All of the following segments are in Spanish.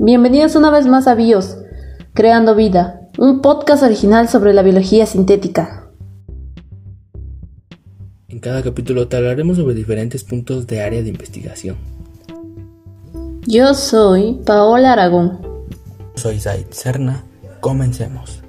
Bienvenidos una vez más a BIOS, Creando Vida, un podcast original sobre la biología sintética. En cada capítulo te hablaremos sobre diferentes puntos de área de investigación. Yo soy Paola Aragón. Soy Zaid Serna. Comencemos.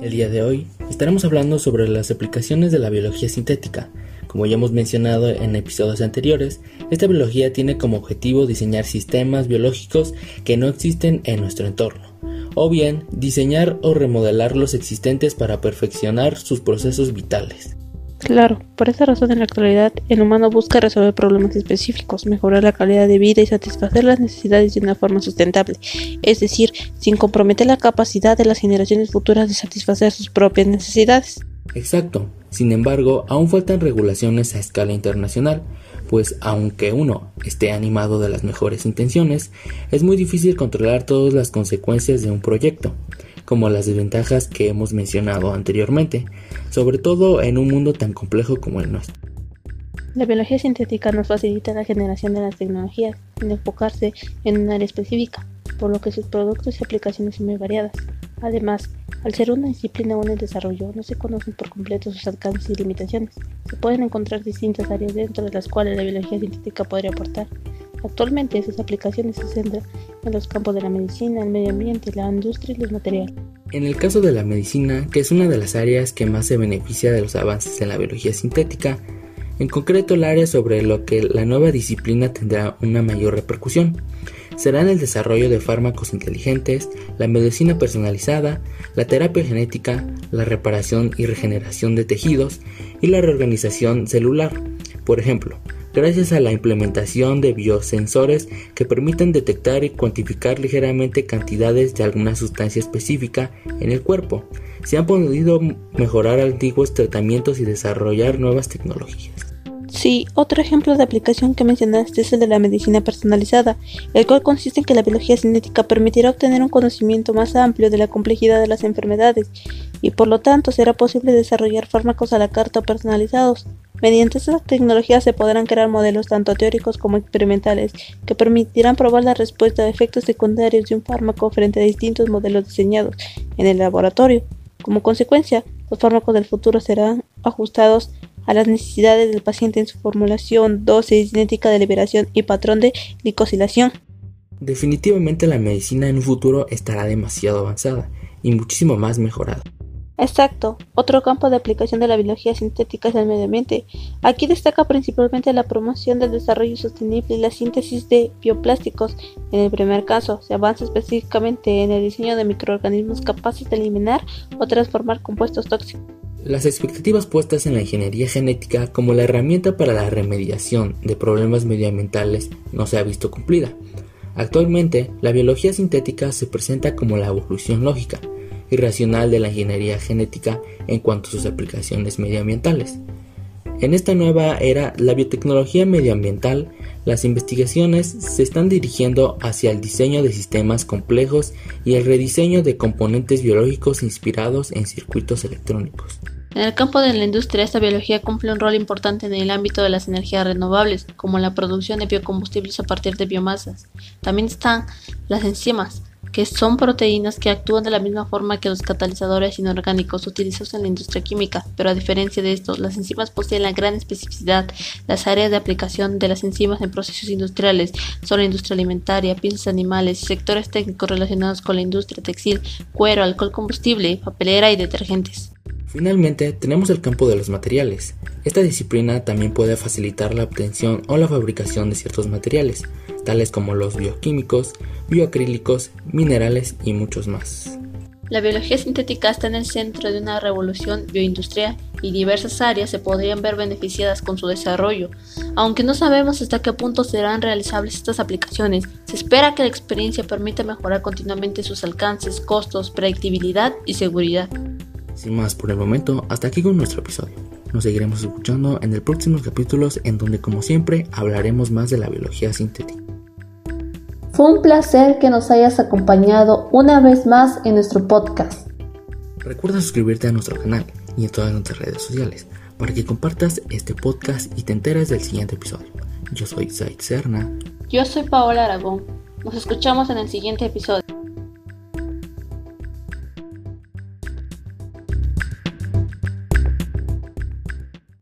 El día de hoy estaremos hablando sobre las aplicaciones de la biología sintética. Como ya hemos mencionado en episodios anteriores, esta biología tiene como objetivo diseñar sistemas biológicos que no existen en nuestro entorno, o bien diseñar o remodelar los existentes para perfeccionar sus procesos vitales. Claro, por esa razón en la actualidad el humano busca resolver problemas específicos, mejorar la calidad de vida y satisfacer las necesidades de una forma sustentable, es decir, sin comprometer la capacidad de las generaciones futuras de satisfacer sus propias necesidades. Exacto, sin embargo, aún faltan regulaciones a escala internacional, pues aunque uno esté animado de las mejores intenciones, es muy difícil controlar todas las consecuencias de un proyecto como las desventajas que hemos mencionado anteriormente, sobre todo en un mundo tan complejo como el nuestro. La biología sintética nos facilita la generación de las tecnologías sin enfocarse en un área específica, por lo que sus productos y aplicaciones son muy variadas. Además, al ser una disciplina aún en desarrollo, no se conocen por completo sus alcances y limitaciones. Se pueden encontrar distintas áreas dentro de las cuales la biología sintética podría aportar, Actualmente sus aplicaciones se centran en los campos de la medicina, el medio ambiente, la industria y los materiales. En el caso de la medicina, que es una de las áreas que más se beneficia de los avances en la biología sintética, en concreto el área sobre lo que la nueva disciplina tendrá una mayor repercusión, será en el desarrollo de fármacos inteligentes, la medicina personalizada, la terapia genética, la reparación y regeneración de tejidos y la reorganización celular. Por ejemplo, gracias a la implementación de biosensores que permiten detectar y cuantificar ligeramente cantidades de alguna sustancia específica en el cuerpo. Se han podido mejorar antiguos tratamientos y desarrollar nuevas tecnologías. Sí, otro ejemplo de aplicación que mencionaste es el de la medicina personalizada, el cual consiste en que la biología cinética permitirá obtener un conocimiento más amplio de la complejidad de las enfermedades y por lo tanto será posible desarrollar fármacos a la carta o personalizados. Mediante esta tecnología se podrán crear modelos tanto teóricos como experimentales que permitirán probar la respuesta a efectos secundarios de un fármaco frente a distintos modelos diseñados en el laboratorio. Como consecuencia, los fármacos del futuro serán ajustados a las necesidades del paciente en su formulación, dosis, cinética de liberación y patrón de glicosilación. Definitivamente la medicina en un futuro estará demasiado avanzada y muchísimo más mejorada. Exacto. Otro campo de aplicación de la biología sintética es el medio ambiente. Aquí destaca principalmente la promoción del desarrollo sostenible y la síntesis de bioplásticos. En el primer caso, se avanza específicamente en el diseño de microorganismos capaces de eliminar o transformar compuestos tóxicos. Las expectativas puestas en la ingeniería genética como la herramienta para la remediación de problemas medioambientales no se ha visto cumplida. Actualmente, la biología sintética se presenta como la evolución lógica, y racional de la ingeniería genética en cuanto a sus aplicaciones medioambientales. En esta nueva era, la biotecnología medioambiental, las investigaciones se están dirigiendo hacia el diseño de sistemas complejos y el rediseño de componentes biológicos inspirados en circuitos electrónicos. En el campo de la industria, esta biología cumple un rol importante en el ámbito de las energías renovables, como la producción de biocombustibles a partir de biomasas. También están las enzimas, que son proteínas que actúan de la misma forma que los catalizadores inorgánicos utilizados en la industria química, pero a diferencia de esto, las enzimas poseen la gran especificidad. Las áreas de aplicación de las enzimas en procesos industriales son la industria alimentaria, piensos animales, sectores técnicos relacionados con la industria textil, cuero, alcohol combustible, papelera y detergentes. Finalmente, tenemos el campo de los materiales. Esta disciplina también puede facilitar la obtención o la fabricación de ciertos materiales, tales como los bioquímicos, bioacrílicos, minerales y muchos más. La biología sintética está en el centro de una revolución bioindustrial y diversas áreas se podrían ver beneficiadas con su desarrollo. Aunque no sabemos hasta qué punto serán realizables estas aplicaciones, se espera que la experiencia permita mejorar continuamente sus alcances, costos, predictibilidad y seguridad. Sin más por el momento, hasta aquí con nuestro episodio. Nos seguiremos escuchando en el próximo capítulos en donde como siempre hablaremos más de la biología sintética. Fue un placer que nos hayas acompañado una vez más en nuestro podcast. Recuerda suscribirte a nuestro canal y en todas nuestras redes sociales para que compartas este podcast y te enteres del siguiente episodio. Yo soy Zaid Serna. Yo soy Paola Aragón. Nos escuchamos en el siguiente episodio.